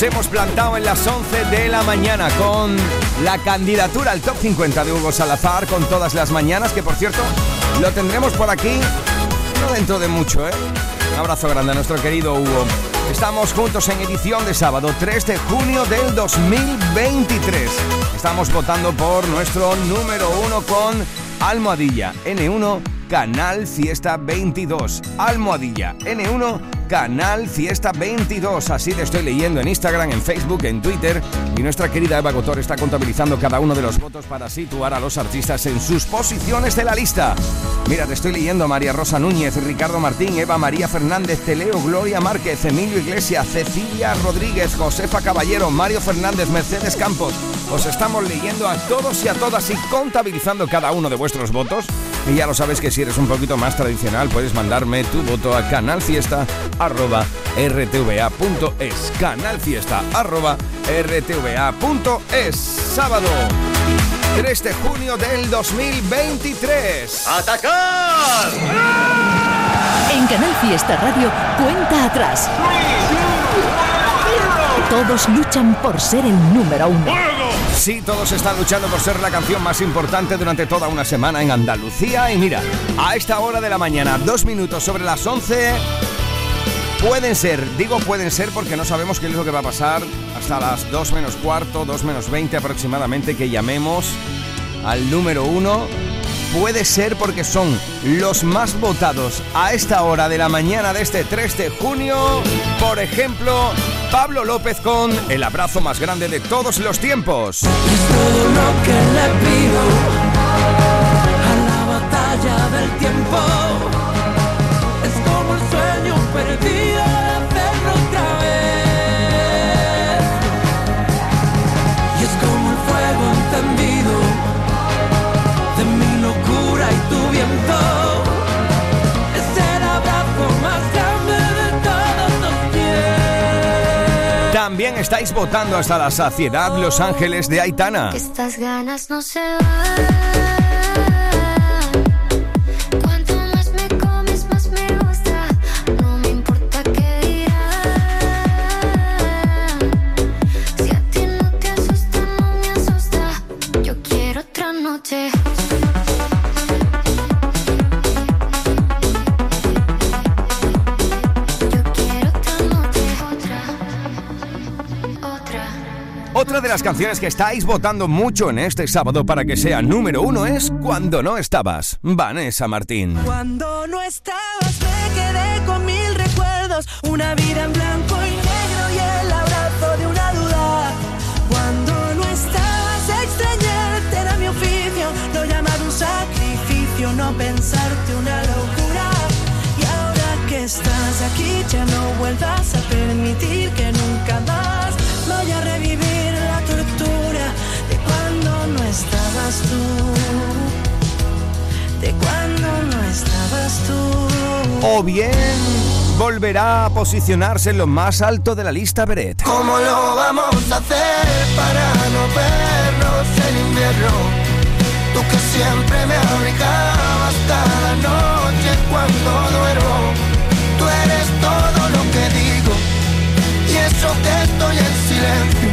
Nos hemos plantado en las 11 de la mañana con la candidatura al top 50 de Hugo Salazar con todas las mañanas, que por cierto lo tendremos por aquí no dentro de mucho, ¿eh? Un abrazo grande a nuestro querido Hugo. Estamos juntos en edición de sábado 3 de junio del 2023. Estamos votando por nuestro número uno con Almohadilla N1 Canal Fiesta 22. Almohadilla N1 Canal Fiesta 22. Así te estoy leyendo en Instagram, en Facebook, en Twitter. Y nuestra querida Eva Gotor está contabilizando cada uno de los votos para situar a los artistas en sus posiciones de la lista. Mira, te estoy leyendo María Rosa Núñez, Ricardo Martín, Eva María Fernández, Teleo, Gloria Márquez, Emilio Iglesias, Cecilia Rodríguez, Josefa Caballero, Mario Fernández, Mercedes Campos. Os estamos leyendo a todos y a todas y contabilizando cada uno de vuestros votos. Y ya lo sabes que si eres un poquito más tradicional puedes mandarme tu voto a canalfiesta.rtva.es. Canalfiesta.rtva.es. Sábado 3 de junio del 2023. ¡Atacar! En Canal Fiesta Radio, cuenta atrás. Todos luchan por ser el número uno. Sí, todos están luchando por ser la canción más importante durante toda una semana en Andalucía. Y mira, a esta hora de la mañana, dos minutos sobre las 11, pueden ser, digo pueden ser porque no sabemos qué es lo que va a pasar hasta las 2 menos cuarto, 2 menos 20 aproximadamente, que llamemos al número uno. Puede ser porque son los más votados a esta hora de la mañana de este 3 de junio. Por ejemplo, Pablo López con el abrazo más grande de todos los tiempos. Es todo lo que le pido a la batalla del tiempo. Es como el sueño perdido También estáis votando hasta la saciedad Los Ángeles de Aitana. Estas ganas no se van. Canciones que estáis votando mucho en este sábado para que sea número uno es Cuando no estabas, Vanessa Martín. Cuando no estabas me quedé con mil recuerdos, una vida en blanco y negro y el abrazo de una duda. Cuando no estabas extrañarte era mi oficio, lo llamaba un sacrificio, no pensarte una locura. Y ahora que estás aquí ya no vuelvas a permitir que nunca más estabas tú de cuando no estabas tú. O bien volverá a posicionarse en lo más alto de la lista Beret. ¿Cómo lo vamos a hacer para no vernos en invierno? Tú que siempre me abrigabas cada noche cuando duermo. Tú eres todo lo que digo y eso que estoy en silencio.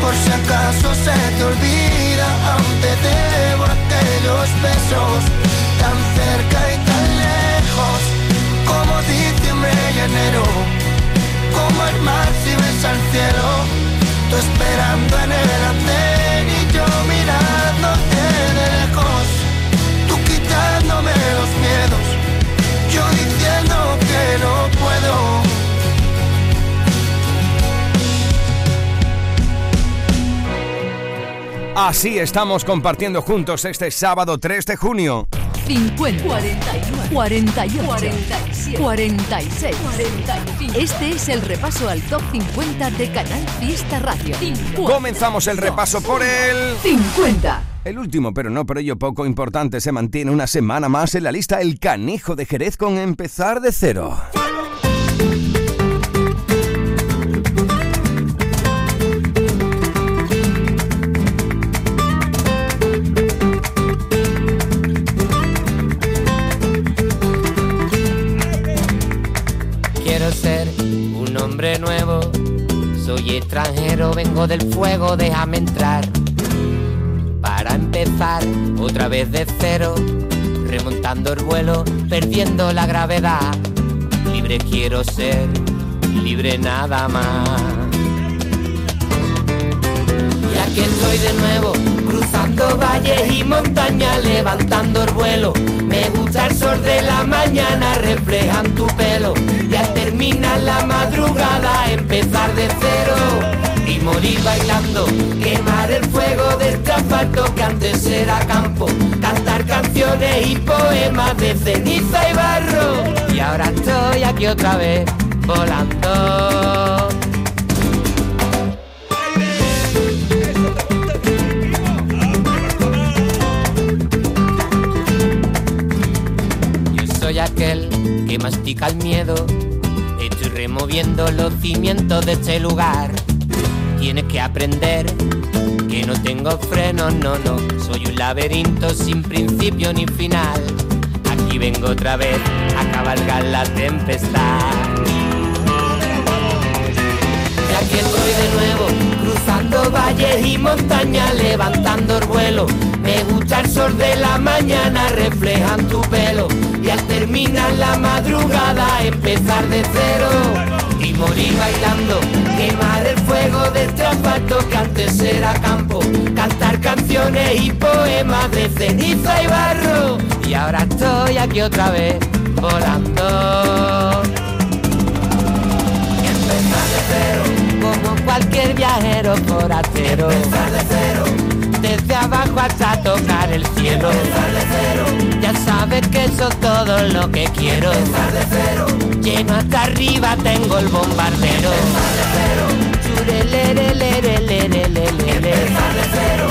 Por si acaso se te olvida, Siempre debo aquellos besos tan cerca y tan lejos, como diciembre y enero, como el mar si ves al cielo, tú esperando en el andén y yo mirándote de lejos, tú quitándome los miedos, yo diciendo que no. Así estamos compartiendo juntos este sábado 3 de junio. 50, 41, 48, 47, 46, 45. Este es el repaso al top 50 de Canal Fiesta Radio. 50, Comenzamos el repaso por el... 50. El último, pero no por ello poco importante, se mantiene una semana más en la lista El Canijo de Jerez con Empezar de Cero. Soy extranjero, vengo del fuego, déjame entrar. Para empezar otra vez de cero, remontando el vuelo, perdiendo la gravedad. Libre quiero ser, libre nada más. Y aquí estoy de nuevo, cruzando valles y montañas, levantando el vuelo. Me gusta el sol de la mañana, reflejan tu pelo. Y al terminar la madrugada, empezar de cero. Y morir bailando, quemar el fuego de este que antes era campo. Cantar canciones y poemas de ceniza y barro. Y ahora estoy aquí otra vez, volando. Aquel que mastica el miedo. Estoy removiendo los cimientos de este lugar. Tienes que aprender que no tengo frenos, no, no. Soy un laberinto sin principio ni final. Aquí vengo otra vez a cabalgar la tempestad. Y aquí estoy de nuevo, cruzando valles y montañas, levantando el vuelo. Me gusta el sol de la mañana, reflejan tu pelo. Y al terminar la madrugada, empezar de cero. Y morir bailando, quemar el fuego de este asfalto que antes era campo. Cantar canciones y poemas de ceniza y barro. Y ahora estoy aquí otra vez, volando. Empezar de cero, como cualquier viajero forastero. Empezar de cero, desde abajo hasta tocar el cielo. Empezar de cero. Ya sabes que eso es todo lo que quiero. Empezar de cero. Lleno hasta arriba tengo el bombardero. Empezar de cero. Empezar de cero.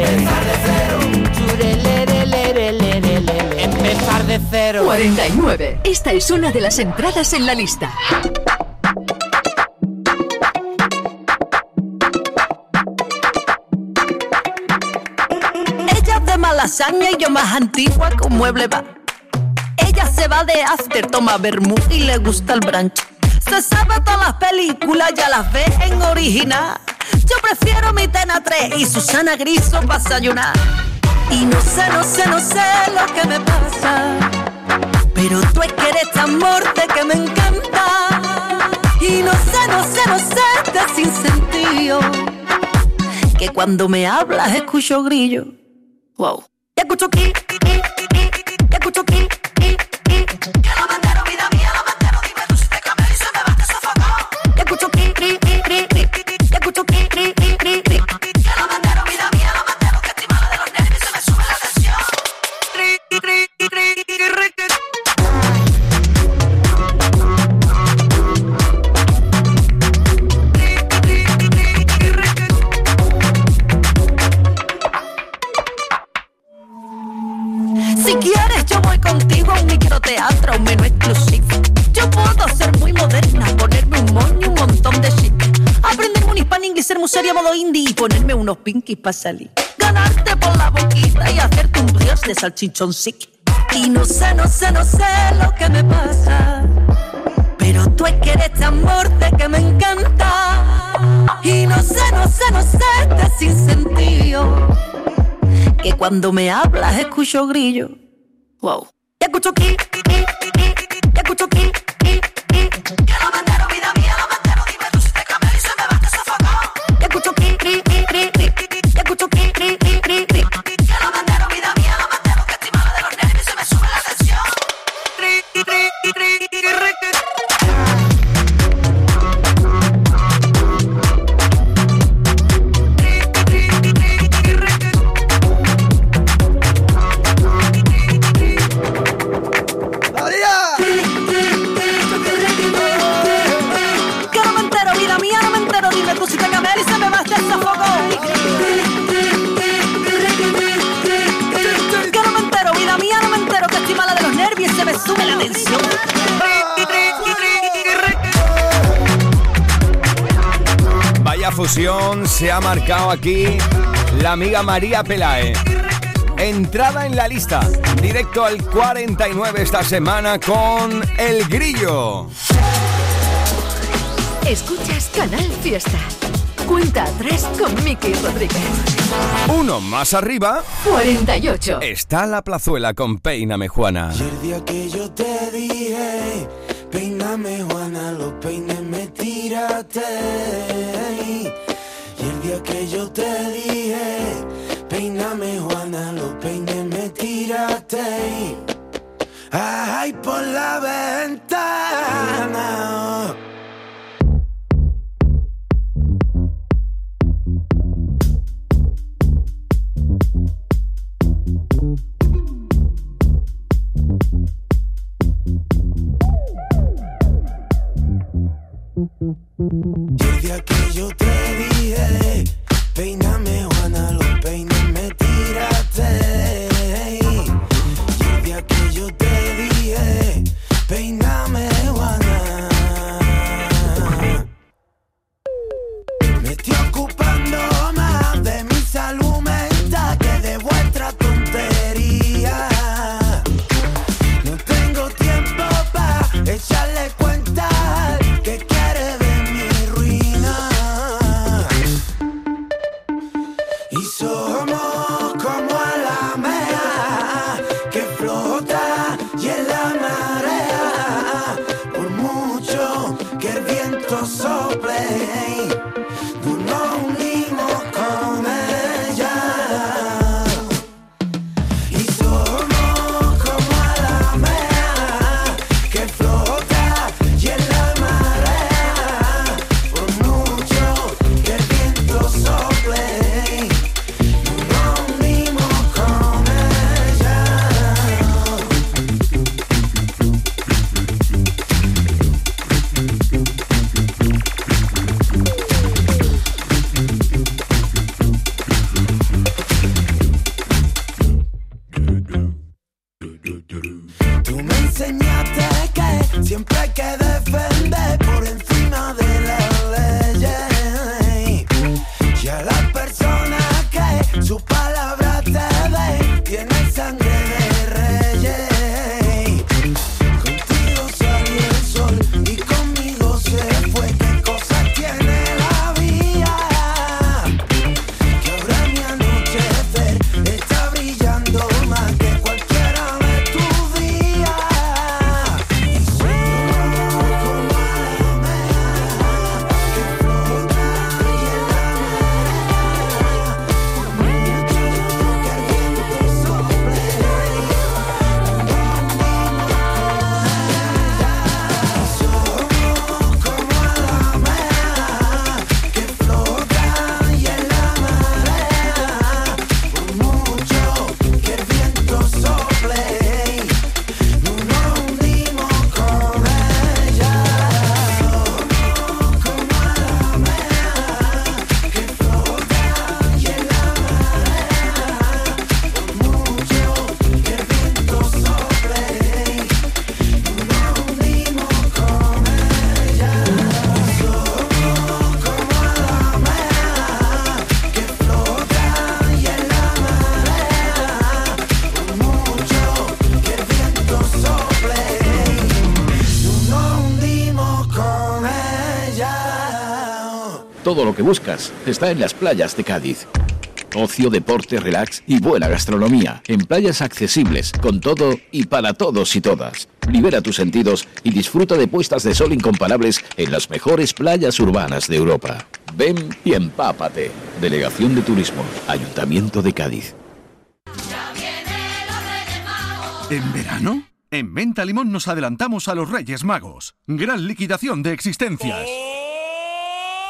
Empezar de cero. Empezar de cero. 49. Esta es una de las entradas en la lista. De y yo más antigua con mueble va. Ella se va de after, toma vermú y le gusta el brunch. Se sabe todas las películas, ya las ve en original. Yo prefiero mi Tena 3 y Susana Griso para desayunar. Y no sé, no sé, no sé lo que me pasa. Pero tú es que eres tan morte que me encanta. Y no sé, no sé, no sé, este sin sentido. Que cuando me hablas escucho grillo. Wow. écoute au qui para salir. Ganarte por la boquita y hacerte un brioche de salchichón sick. Y no sé, no sé, no sé lo que me pasa. Pero tú es que eres tan morte que me encanta. Y no sé, no sé, no sé, este sin sentido que cuando me hablas escucho grillo. Wow. Y escucho ki, y escucho ki, se ha marcado aquí la amiga María Pelae. Entrada en la lista, directo al 49 esta semana con El Grillo. Escuchas Canal Fiesta. Cuenta 3 con Miki Rodríguez. Uno más arriba 48. está la plazuela con Peíname Juana. Y el día que yo te dije, peíname Juana, los peines me tiraste. Que yo te dije, peíname Juana, los peines me tiraste. Ay, por la ventana. Que yo te dije, Todo lo que buscas está en las playas de Cádiz. Ocio, deporte, relax y buena gastronomía. En playas accesibles, con todo y para todos y todas. Libera tus sentidos y disfruta de puestas de sol incomparables en las mejores playas urbanas de Europa. Ven y empápate. Delegación de Turismo, Ayuntamiento de Cádiz. ¿En verano? En Venta Limón nos adelantamos a los Reyes Magos. Gran liquidación de existencias.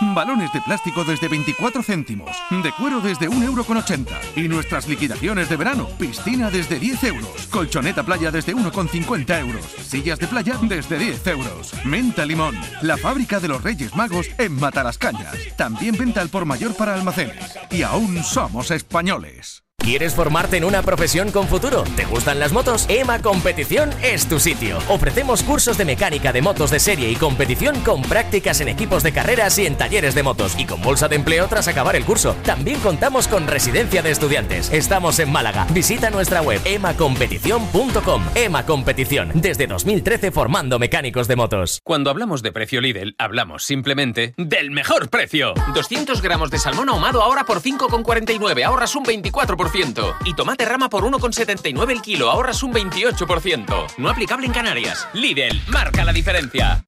Balones de plástico desde 24 céntimos, de cuero desde 1,80 euro y nuestras liquidaciones de verano, piscina desde 10 euros, colchoneta playa desde 1,50 euros, sillas de playa desde 10 euros. Menta Limón, la fábrica de los Reyes Magos en Matalascañas. También venta al por mayor para almacenes. Y aún somos españoles. ¿Quieres formarte en una profesión con futuro? ¿Te gustan las motos? EMA Competición es tu sitio. Ofrecemos cursos de mecánica de motos de serie y competición con prácticas en equipos de carreras y en talleres de motos y con bolsa de empleo tras acabar el curso. También contamos con residencia de estudiantes. Estamos en Málaga. Visita nuestra web emacompetición.com. EMA Competición, desde 2013 formando mecánicos de motos. Cuando hablamos de precio Lidl, hablamos simplemente del mejor precio. 200 gramos de salmón ahumado ahora por 5,49, ahorras un 24%. Y tomate rama por 1,79 el kilo, ahorras un 28%. No aplicable en Canarias. Lidl, marca la diferencia.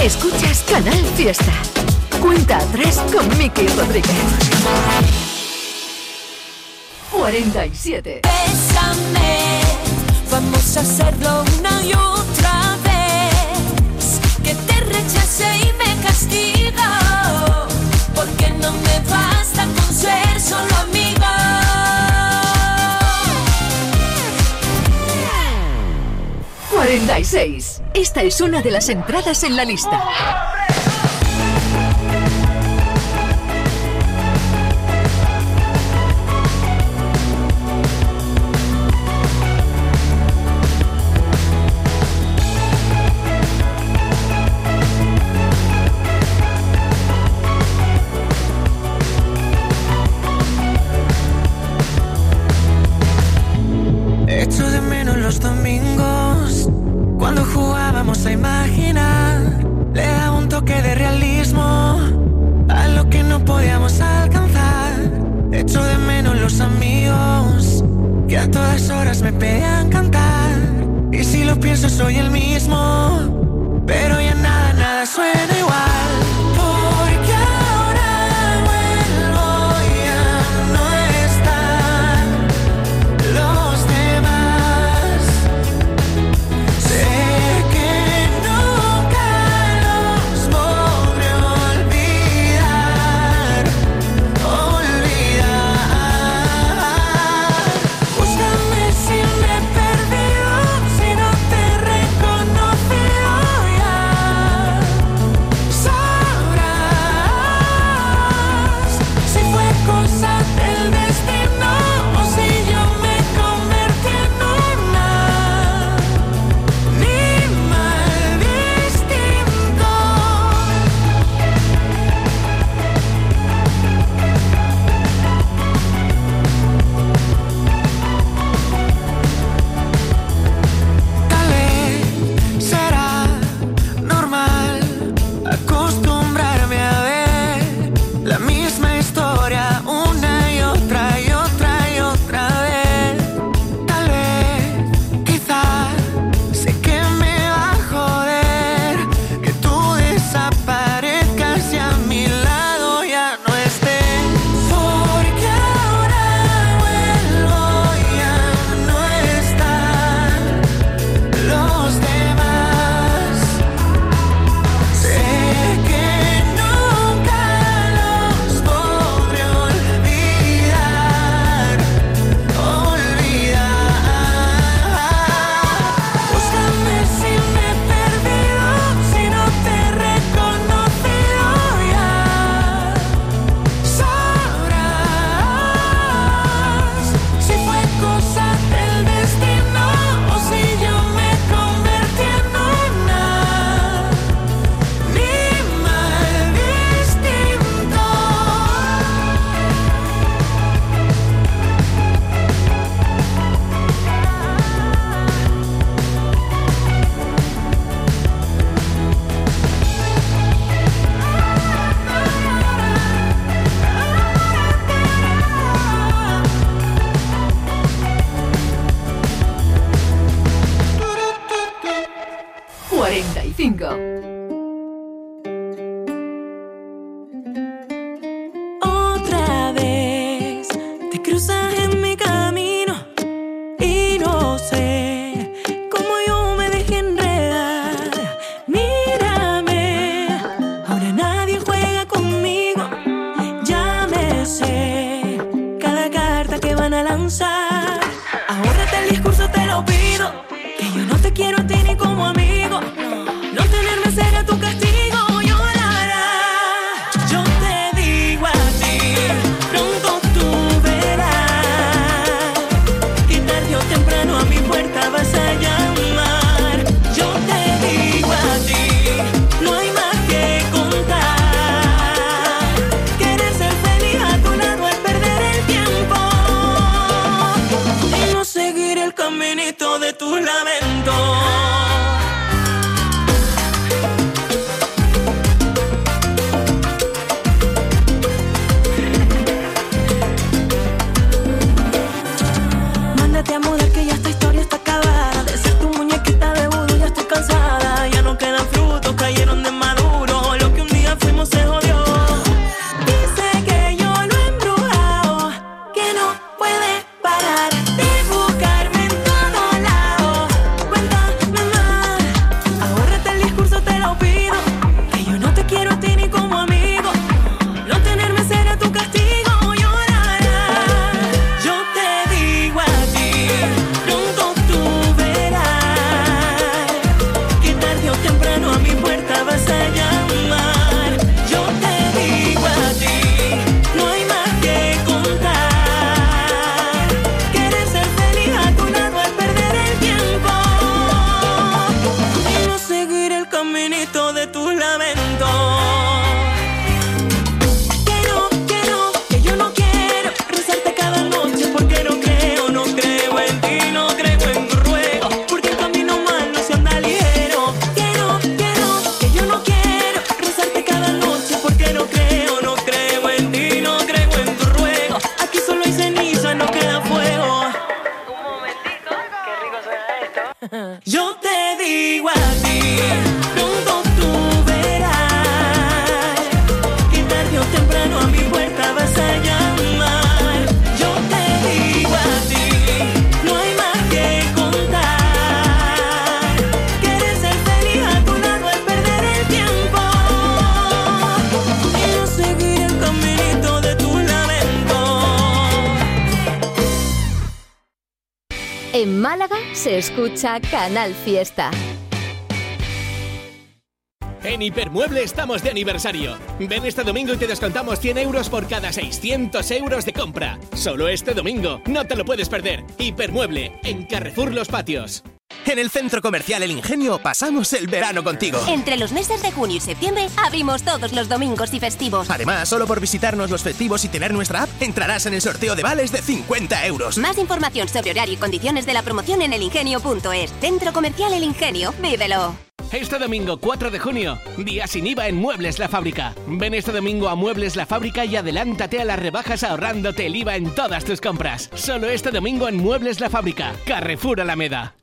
Escuchas Canal Fiesta. Cuenta atrás con Miki Rodríguez. 47. Bésame, vamos a hacerlo una y otra 46. Esta es una de las entradas en la lista. Se escucha Canal Fiesta. En Hipermueble estamos de aniversario. Ven este domingo y te descontamos 100 euros por cada 600 euros de compra. Solo este domingo. No te lo puedes perder. Hipermueble, en Carrefour Los Patios. En el Centro Comercial El Ingenio pasamos el verano contigo. Entre los meses de junio y septiembre abrimos todos los domingos y festivos. Además, solo por visitarnos los festivos y tener nuestra app, entrarás en el sorteo de vales de 50 euros. Más información sobre horario y condiciones de la promoción en elingenio.es. Centro Comercial El Ingenio. Vívelo. Este domingo 4 de junio, día sin IVA en Muebles La Fábrica. Ven este domingo a Muebles La Fábrica y adelántate a las rebajas ahorrándote el IVA en todas tus compras. Solo este domingo en Muebles La Fábrica, Carrefour Alameda.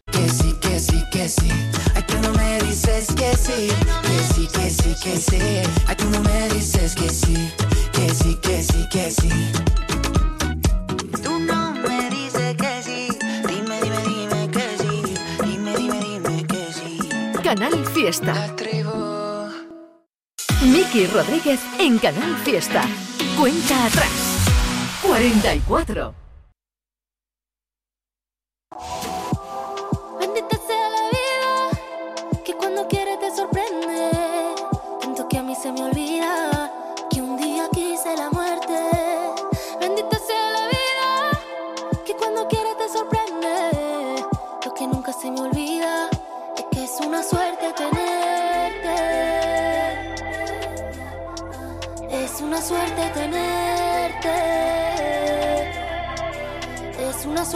Que sí. Ay, tú no me dices que sí. Que sí, que sí, que sí. Ay, tú no me dices que sí. Que sí, que sí, que sí. Tú no me dices que sí. Dime, dime, dime que sí. Dime, dime, dime que sí. Canal Fiesta. Miki Rodríguez en Canal Fiesta. Cuenta atrás. 44.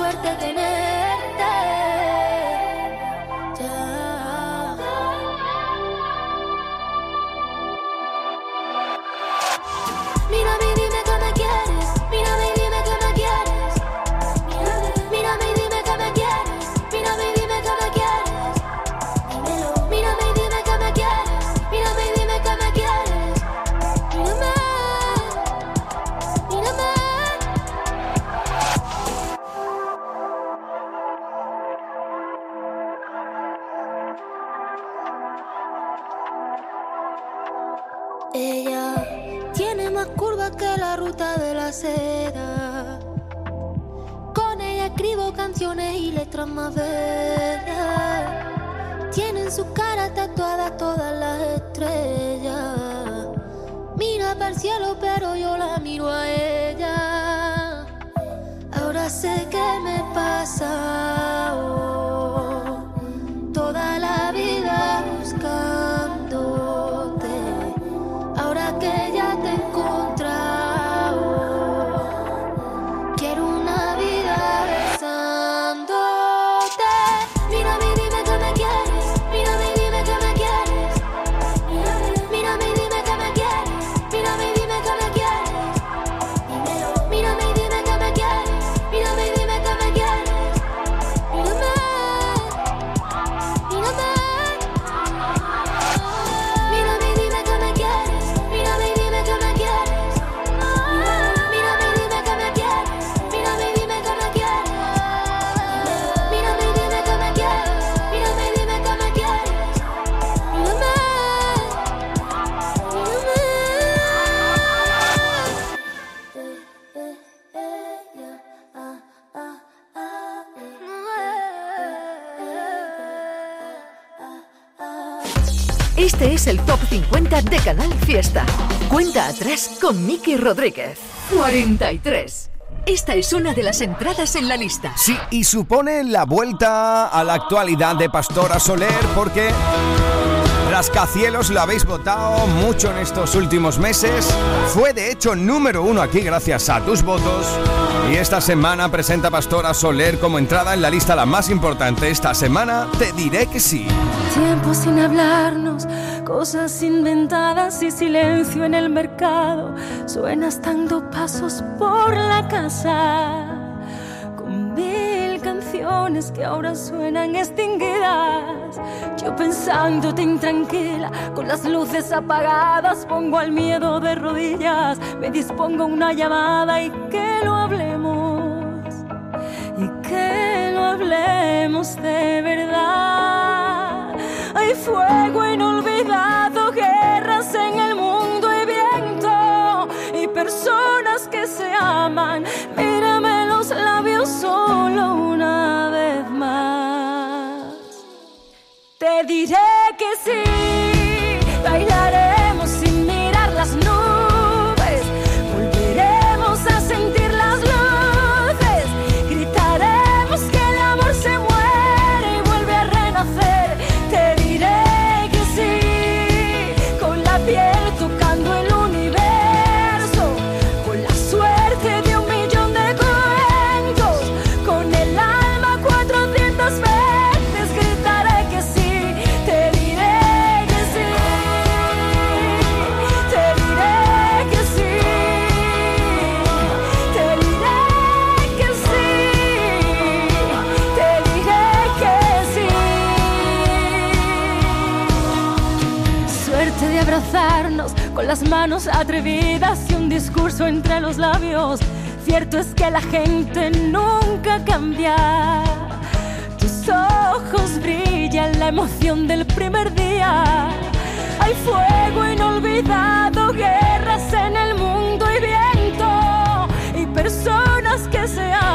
Suerte tenerte. Para Fiesta. Cuenta atrás con Miki Rodríguez. 43. Esta es una de las entradas en la lista. Sí, y supone la vuelta a la actualidad de Pastora Soler porque Rascacielos lo habéis votado mucho en estos últimos meses. Fue de hecho número uno aquí gracias a tus votos. Y esta semana presenta Pastora Soler como entrada en la lista la más importante. Esta semana te diré que sí. Tiempo sin hablarnos, cosas inventadas y silencio en el mercado. Suenas dando pasos por la casa. canciones que ahora suenan extinguidas. Yo pensándote intranquila, con las luces apagadas, pongo al miedo de rodillas, me dispongo una llamada y que lo hablemos. Y que lo hablemos de verdad. Hay fuego inolvidado, manos atrevidas y un discurso entre los labios. Cierto es que la gente nunca cambia. Tus ojos brillan la emoción del primer día. Hay fuego inolvidado, guerras en el mundo y viento. Y personas que se aman.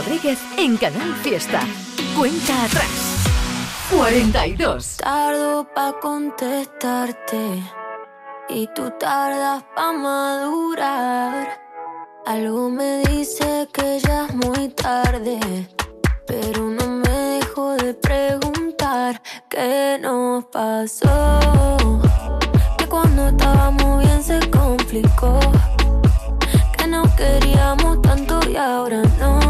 Rodríguez en Canal Fiesta. Cuenta atrás. 42. Tardo pa' contestarte y tú tardas pa' madurar. Algo me dice que ya es muy tarde, pero no me dejo de preguntar qué nos pasó. Que cuando estábamos bien se complicó, que no queríamos tanto y ahora no.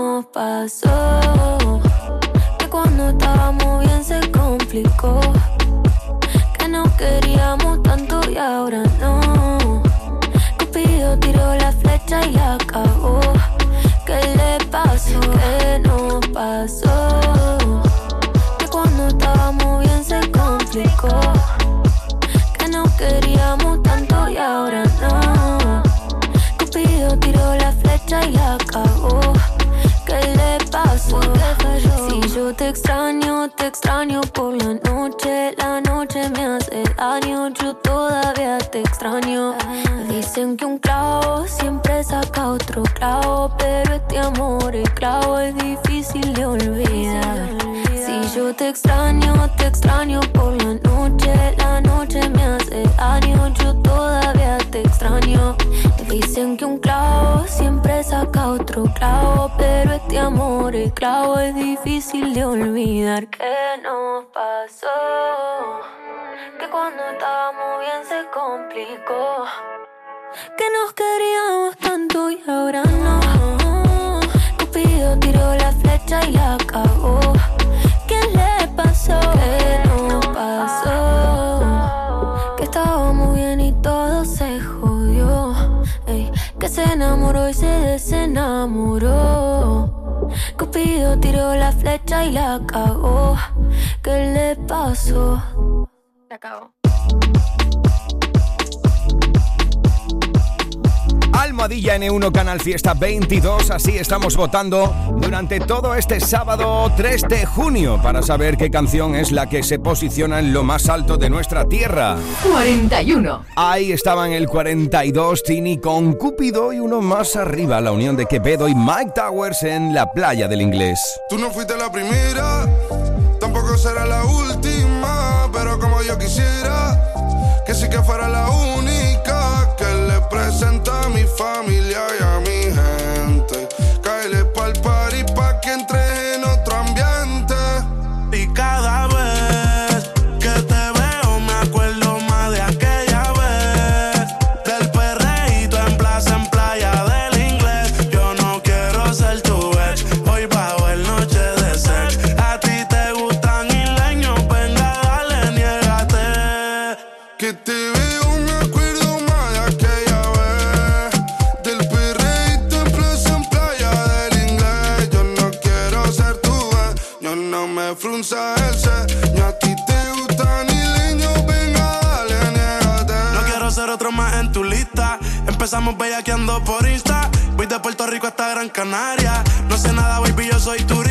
pasó? Que cuando estábamos bien se complicó. Clavo, pero este amor, el clavo es difícil de olvidar. Yo te extraño, te extraño por la noche. La noche me hace daño. Yo todavía te extraño. Dicen que un clavo siempre saca otro clavo. Pero este amor, el clavo, es difícil de olvidar. ¿Qué nos pasó? Que cuando estábamos bien se complicó. Que nos queríamos y ahora no. Cupido tiró la flecha y la cagó. ¿Qué le pasó? ¿Qué nos pasó? Que estábamos bien y todo se jodió. Que se enamoró y se desenamoró. Cupido tiró la flecha y la cagó. ¿Qué le pasó? Se acabó. Almohadilla N1 Canal Fiesta 22, así estamos votando durante todo este sábado 3 de junio para saber qué canción es la que se posiciona en lo más alto de nuestra tierra. 41. Ahí estaba en el 42 Tini con Cúpido y uno más arriba, la unión de Quevedo y Mike Towers en la playa del inglés. Tú no fuiste la primera, tampoco será la última, pero como yo quisiera, que sí que fuera la única presenta hasta Gran Canaria. No sé nada, baby, yo soy turista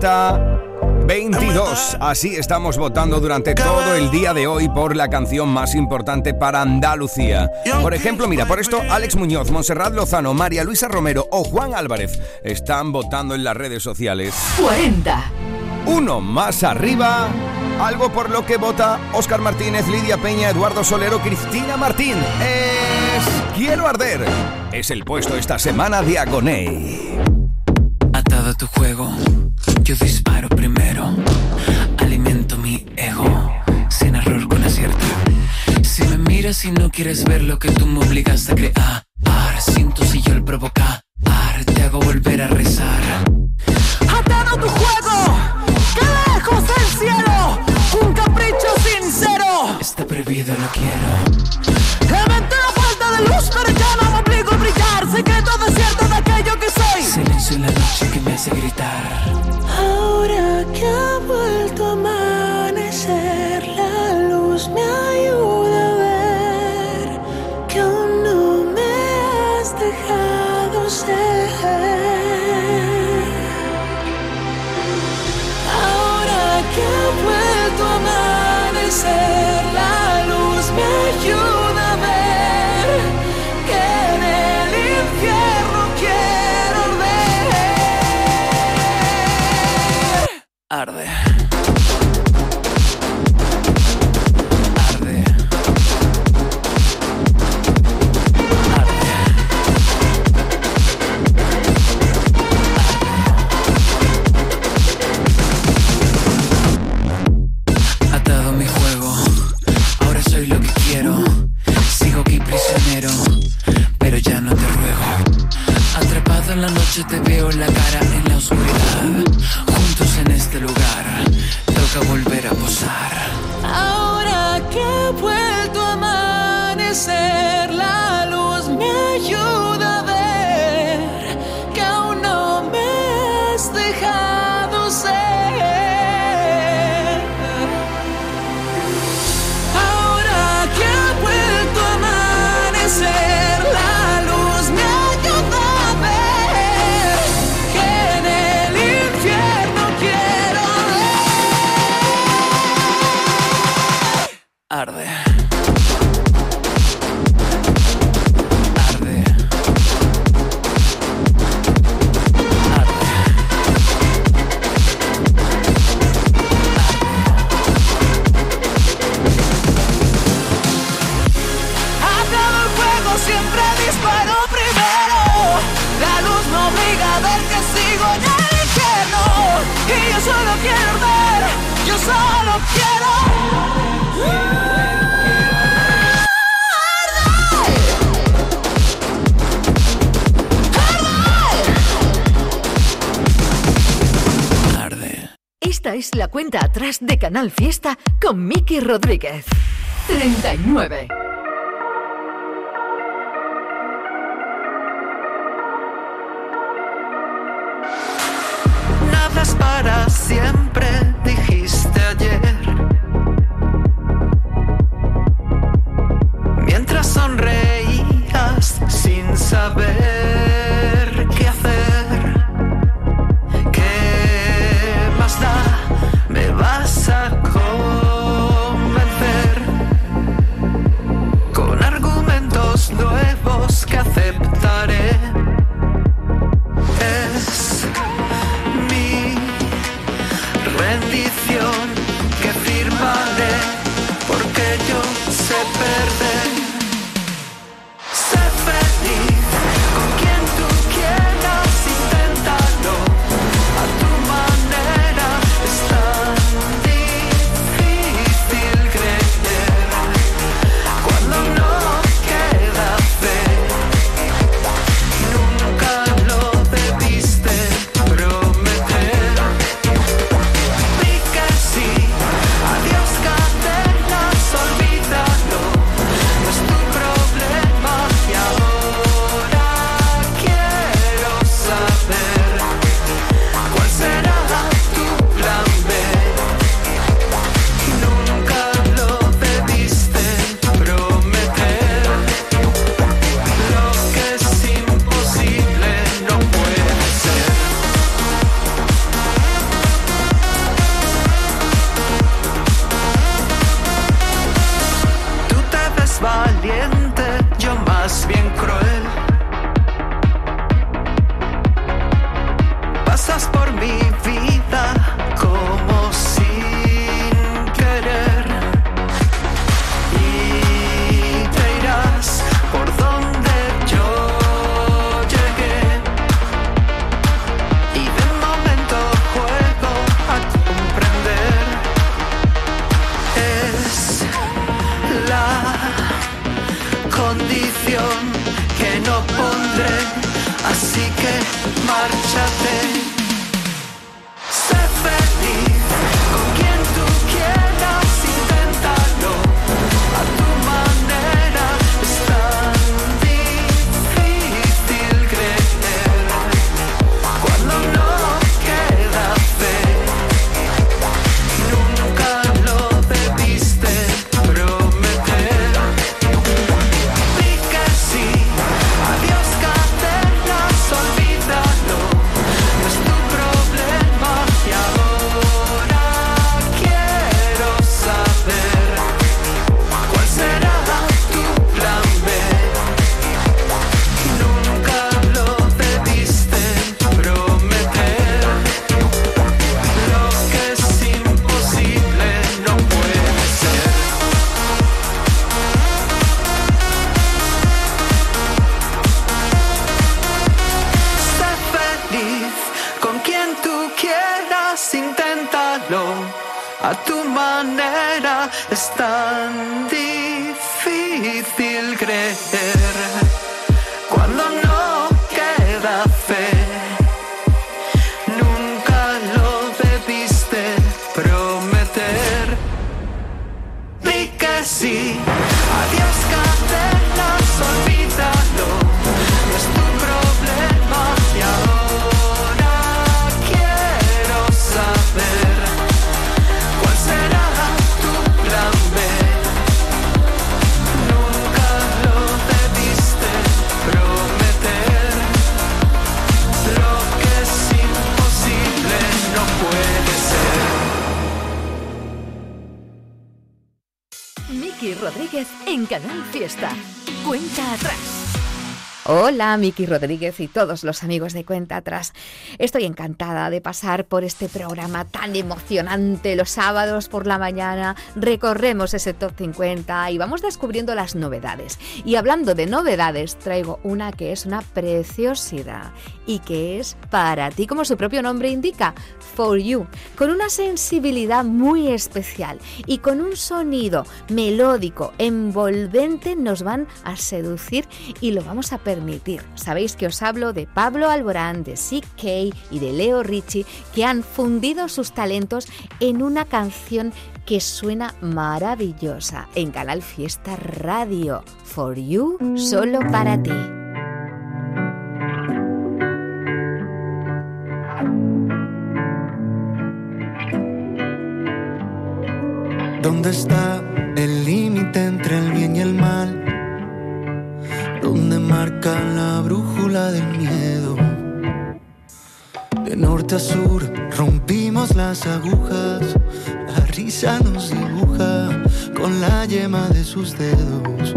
Canal Fiesta 22. Así estamos votando durante todo el día de hoy por la canción más importante para Andalucía. Por ejemplo, mira, por esto Alex Muñoz, Monserrat Lozano, María Luisa Romero o Juan Álvarez están votando en las redes sociales. 40. Uno más arriba Algo por lo que vota Oscar Martínez, Lidia Peña, Eduardo Solero, Cristina Martín. Es Quiero Arder. Es el puesto esta semana de Agoney. Atado a tu juego, yo disparo primero. Alimento mi ego, sin error con acierto. Si me miras y no quieres ver lo que tú me obligas a crear, siento si yo el provocar, te hago volver a rezar. Atado tu juego, que lejos del cielo, un capricho sincero. Está prohibido, lo quiero. Lamenté la falta de luz, pero ya no me obligo a brillar. Secreto desierto de aquello que soy. Silencio en la noche que me hace gritar. Noche te veo la cara en la oscuridad. Juntos en este lugar, toca volver a posar. Ahora que ha vuelto a amanecer, la luz me ayuda a ver cuenta atrás de Canal Fiesta con Miki Rodríguez. 39. marchate. Miki Rodríguez en Canal Fiesta. Cuenta atrás. Hola, Miki Rodríguez y todos los amigos de Cuenta Atrás. Estoy encantada de pasar por este programa tan emocionante. Los sábados por la mañana recorremos ese top 50 y vamos descubriendo las novedades. Y hablando de novedades, traigo una que es una preciosidad y que es para ti, como su propio nombre indica, For You, con una sensibilidad muy especial y con un sonido melódico, envolvente, nos van a seducir y lo vamos a Sabéis que os hablo de Pablo Alborán, de CK y de Leo Ricci, que han fundido sus talentos en una canción que suena maravillosa en Canal Fiesta Radio. For You, solo para ti. ¿Dónde está el límite entre el bien y el mal? ¿Dónde marca la brújula del miedo? De norte a sur rompimos las agujas, la risa nos dibuja con la yema de sus dedos.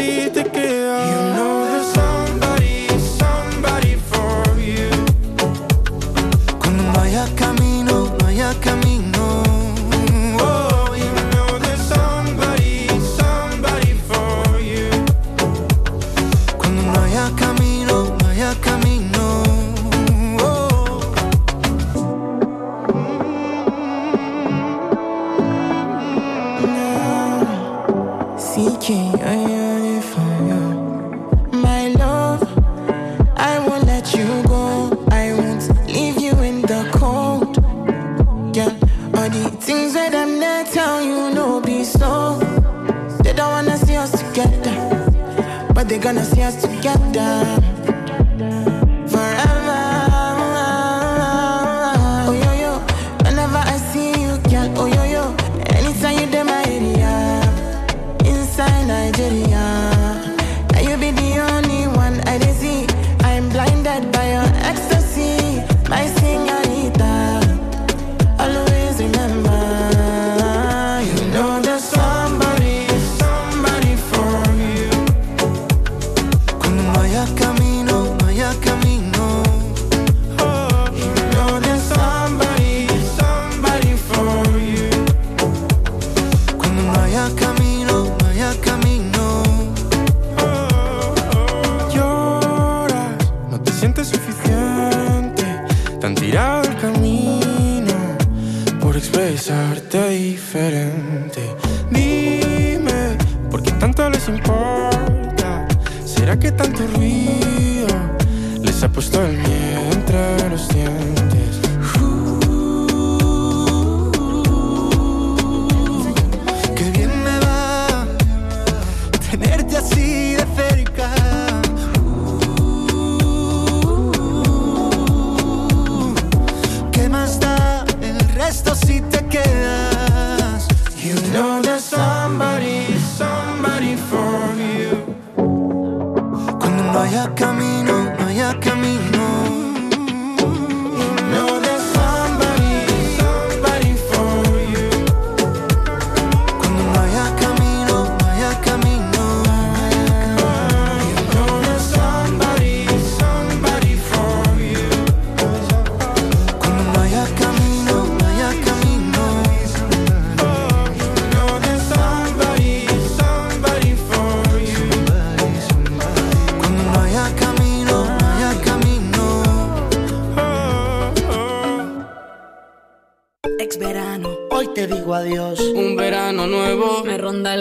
Resto sí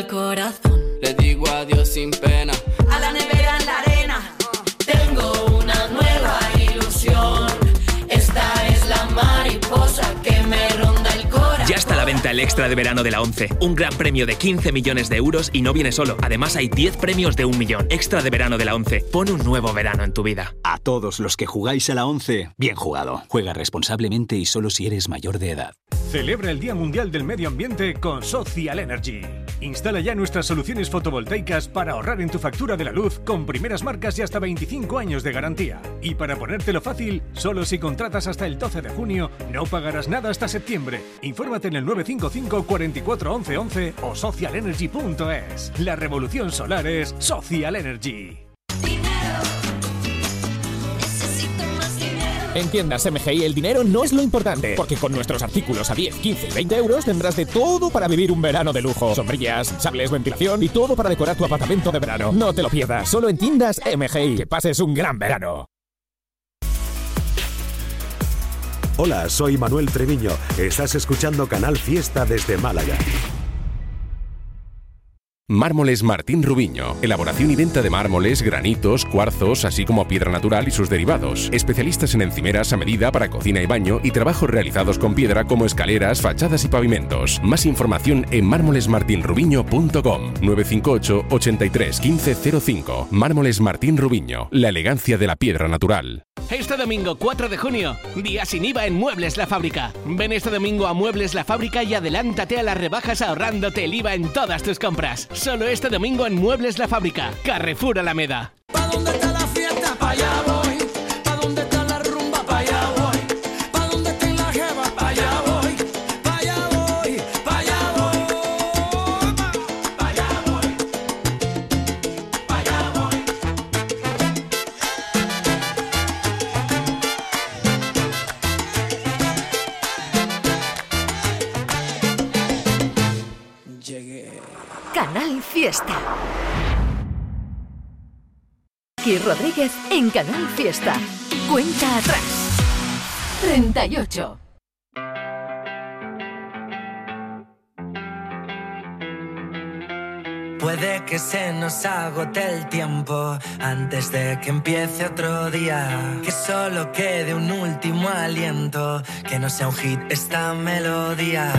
corazón. Le digo adiós sin pena. A la nevera en la arena. Tengo una nueva ilusión. Esta es la mariposa que me ronda el corazón. Ya está a la venta el extra de verano de la 11. Un gran premio de 15 millones de euros y no viene solo. Además hay 10 premios de un millón. Extra de verano de la 11. Pon un nuevo verano en tu vida. A todos los que jugáis a la 11, bien jugado. Juega responsablemente y solo si eres mayor de edad. Celebra el Día Mundial del Medio Ambiente con Social Energy. Instala ya nuestras soluciones fotovoltaicas para ahorrar en tu factura de la luz con primeras marcas y hasta 25 años de garantía. Y para ponértelo fácil, solo si contratas hasta el 12 de junio, no pagarás nada hasta septiembre. Infórmate en el 955 44 11 11 o socialenergy.es. La revolución solar es Social Energy. En tiendas MGI el dinero no es lo importante, porque con nuestros artículos a 10, 15 y 20 euros tendrás de todo para vivir un verano de lujo. Sombrillas, sables, ventilación y todo para decorar tu apartamento de verano. No te lo pierdas, solo en tiendas MGI. Que pases un gran verano. Hola, soy Manuel Treviño. Estás escuchando Canal Fiesta desde Málaga. Mármoles Martín Rubiño. Elaboración y venta de mármoles, granitos, cuarzos, así como piedra natural y sus derivados. Especialistas en encimeras a medida para cocina y baño y trabajos realizados con piedra como escaleras, fachadas y pavimentos. Más información en mármolesmartinrubiño.com 958 83 1505. Mármoles Martín Rubiño. La elegancia de la piedra natural. Este domingo 4 de junio, día sin IVA en Muebles La Fábrica. Ven este domingo a Muebles La Fábrica y adelántate a las rebajas ahorrándote el IVA en todas tus compras. Solo este domingo en Muebles La Fábrica. Carrefour Alameda. ¿Dónde está la Fiesta. Rodríguez en Canal Fiesta. Cuenta atrás. 38. Puede que se nos agote el tiempo antes de que empiece otro día. Que solo quede un último aliento, que no sea un hit esta melodía.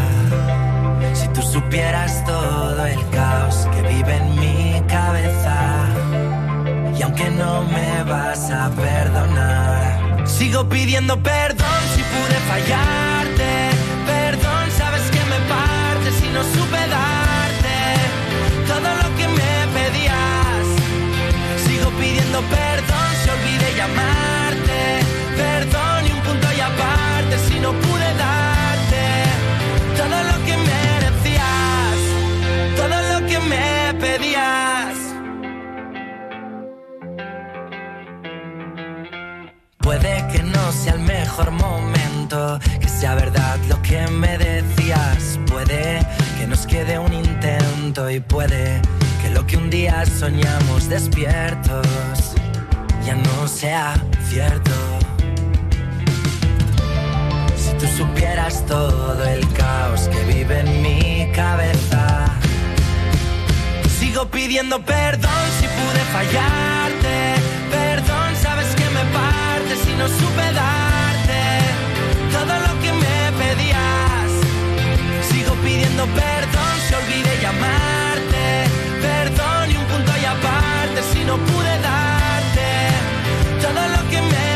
Si tú supieras todo el caos que vive en mi cabeza, y aunque no me vas a perdonar, sigo pidiendo perdón si pude fallarte. Perdón, sabes que me parte si no supe darte todo lo que me pedías. Sigo pidiendo perdón si olvidé llamarte. Mejor momento, que sea verdad lo que me decías. Puede que nos quede un intento y puede que lo que un día soñamos despiertos ya no sea cierto. supieras todo el caos que vive en mi cabeza. Sigo pidiendo perdón si pude fallarte. Perdón, sabes que me parte si no supe darte pidiendo perdón si olvidé llamarte. Perdón y un punto y aparte si no pude darte todo lo que merecías.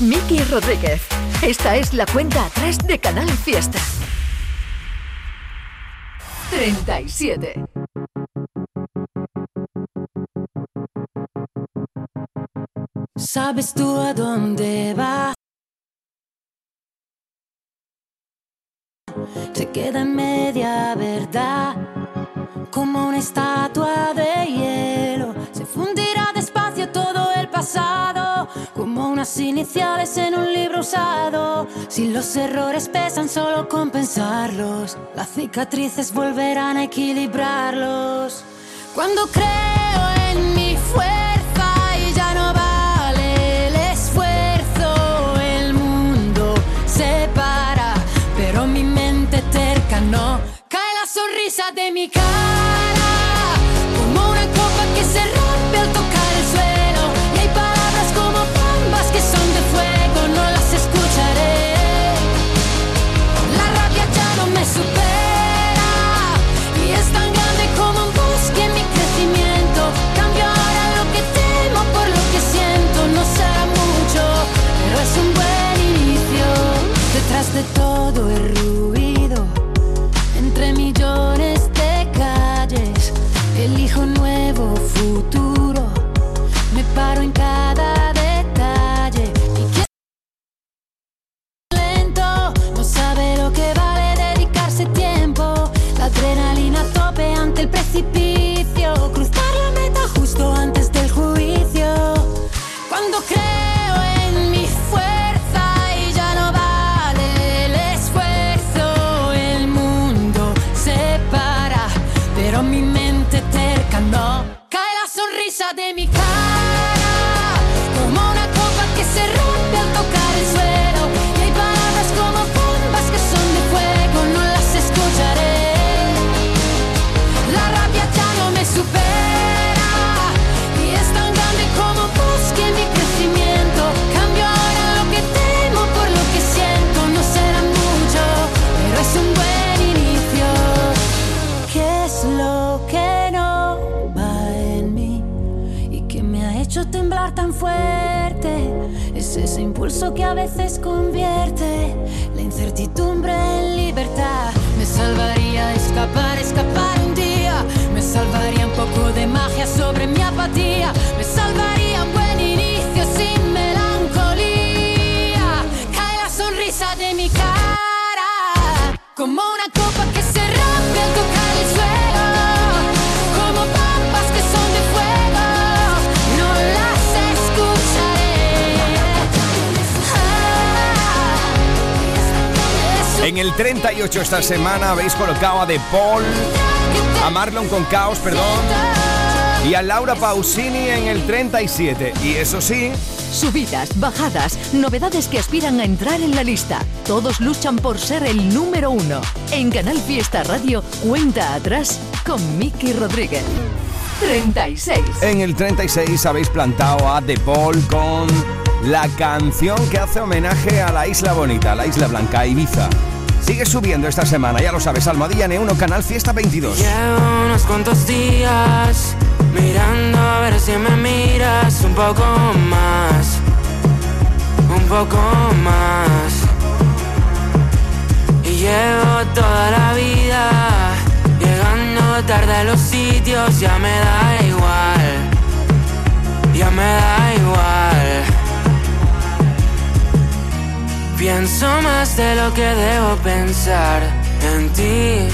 Miki Rodríguez. Esta es la cuenta atrás de Canal Fiesta. 37. ¿Sabes tú a dónde vas? Se queda en media verdad, como una estatua de hielo. Unas iniciales en un libro usado. Si los errores pesan, solo compensarlos. Las cicatrices volverán a equilibrarlos. Cuando creo en mi fuerza y ya no vale el esfuerzo, el mundo se para, pero mi mente terca no. Cae la sonrisa de mi cara, de todo el ruido, entre millones de calles, elijo un nuevo futuro. Me paro en cada detalle y quiero lento, no sabe lo que vale dedicarse tiempo. La adrenalina tope ante el precipicio, que a veces convierte la incertidumbre en libertad. Me salvaría escapar, escapar un día. Me salvaría un poco de magia sobre mi apatía. Me salvaría En el 38 esta semana habéis colocado a De Paul, a Marlon con Caos, perdón, y a Laura Pausini en el 37. Y eso sí, Subidas, bajadas, novedades que aspiran a entrar en la lista. Todos luchan por ser el número uno. En Canal Fiesta Radio, cuenta atrás con Miki Rodríguez. 36. en el 36 habéis plantado a De Paul con la canción que hace homenaje a la Isla Bonita, la Isla Blanca, Ibiza. Sigue subiendo esta semana, ya lo sabes, Almohadilla N1, Canal Fiesta 22. Llevo unos cuantos días mirando a ver si me miras un poco más, un poco más. Y llevo toda la vida llegando tarde a los sitios, ya me da igual, ya me da igual. Pienso más de lo que debo pensar en ti.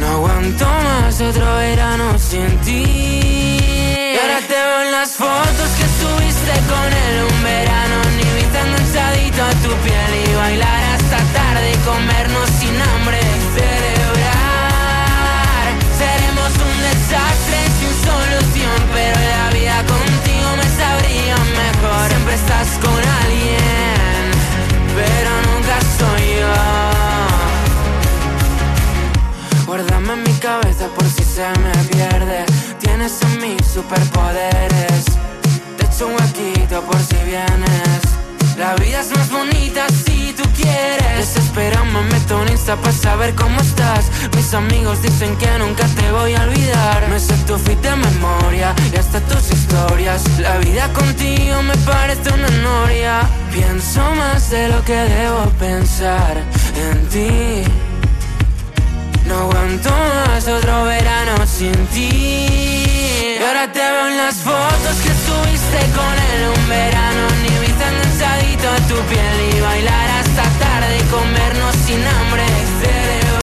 No aguanto más otro verano sin ti. Y ahora te veo en las fotos que subiste con él un verano. Ni viste enganchadito a tu piel y bailar hasta tarde y comernos sin hambre. Celebrar, seremos un desastre sin solución. Pero la vida contigo me sabría mejor. Siempre estás con alguien, soy yo. Guárdame en mi cabeza por si se me pierde. Tienes en mí superpoderes. Te echo un huequito por si vienes. La vida es más bonita si tú quieres. Desespera, me meto en Insta para saber cómo estás. Mis amigos dicen que nunca te voy a olvidar. Me sé tu fit de memoria y hasta tus historias. La vida contigo me parece una noria. Pienso más de lo que debo pensar en ti. No aguanto más otro verano sin ti. Y ahora te veo en las fotos que subiste con él un verano. Ni enganchadito a tu piel y bailar hasta tarde y comernos sin hambre.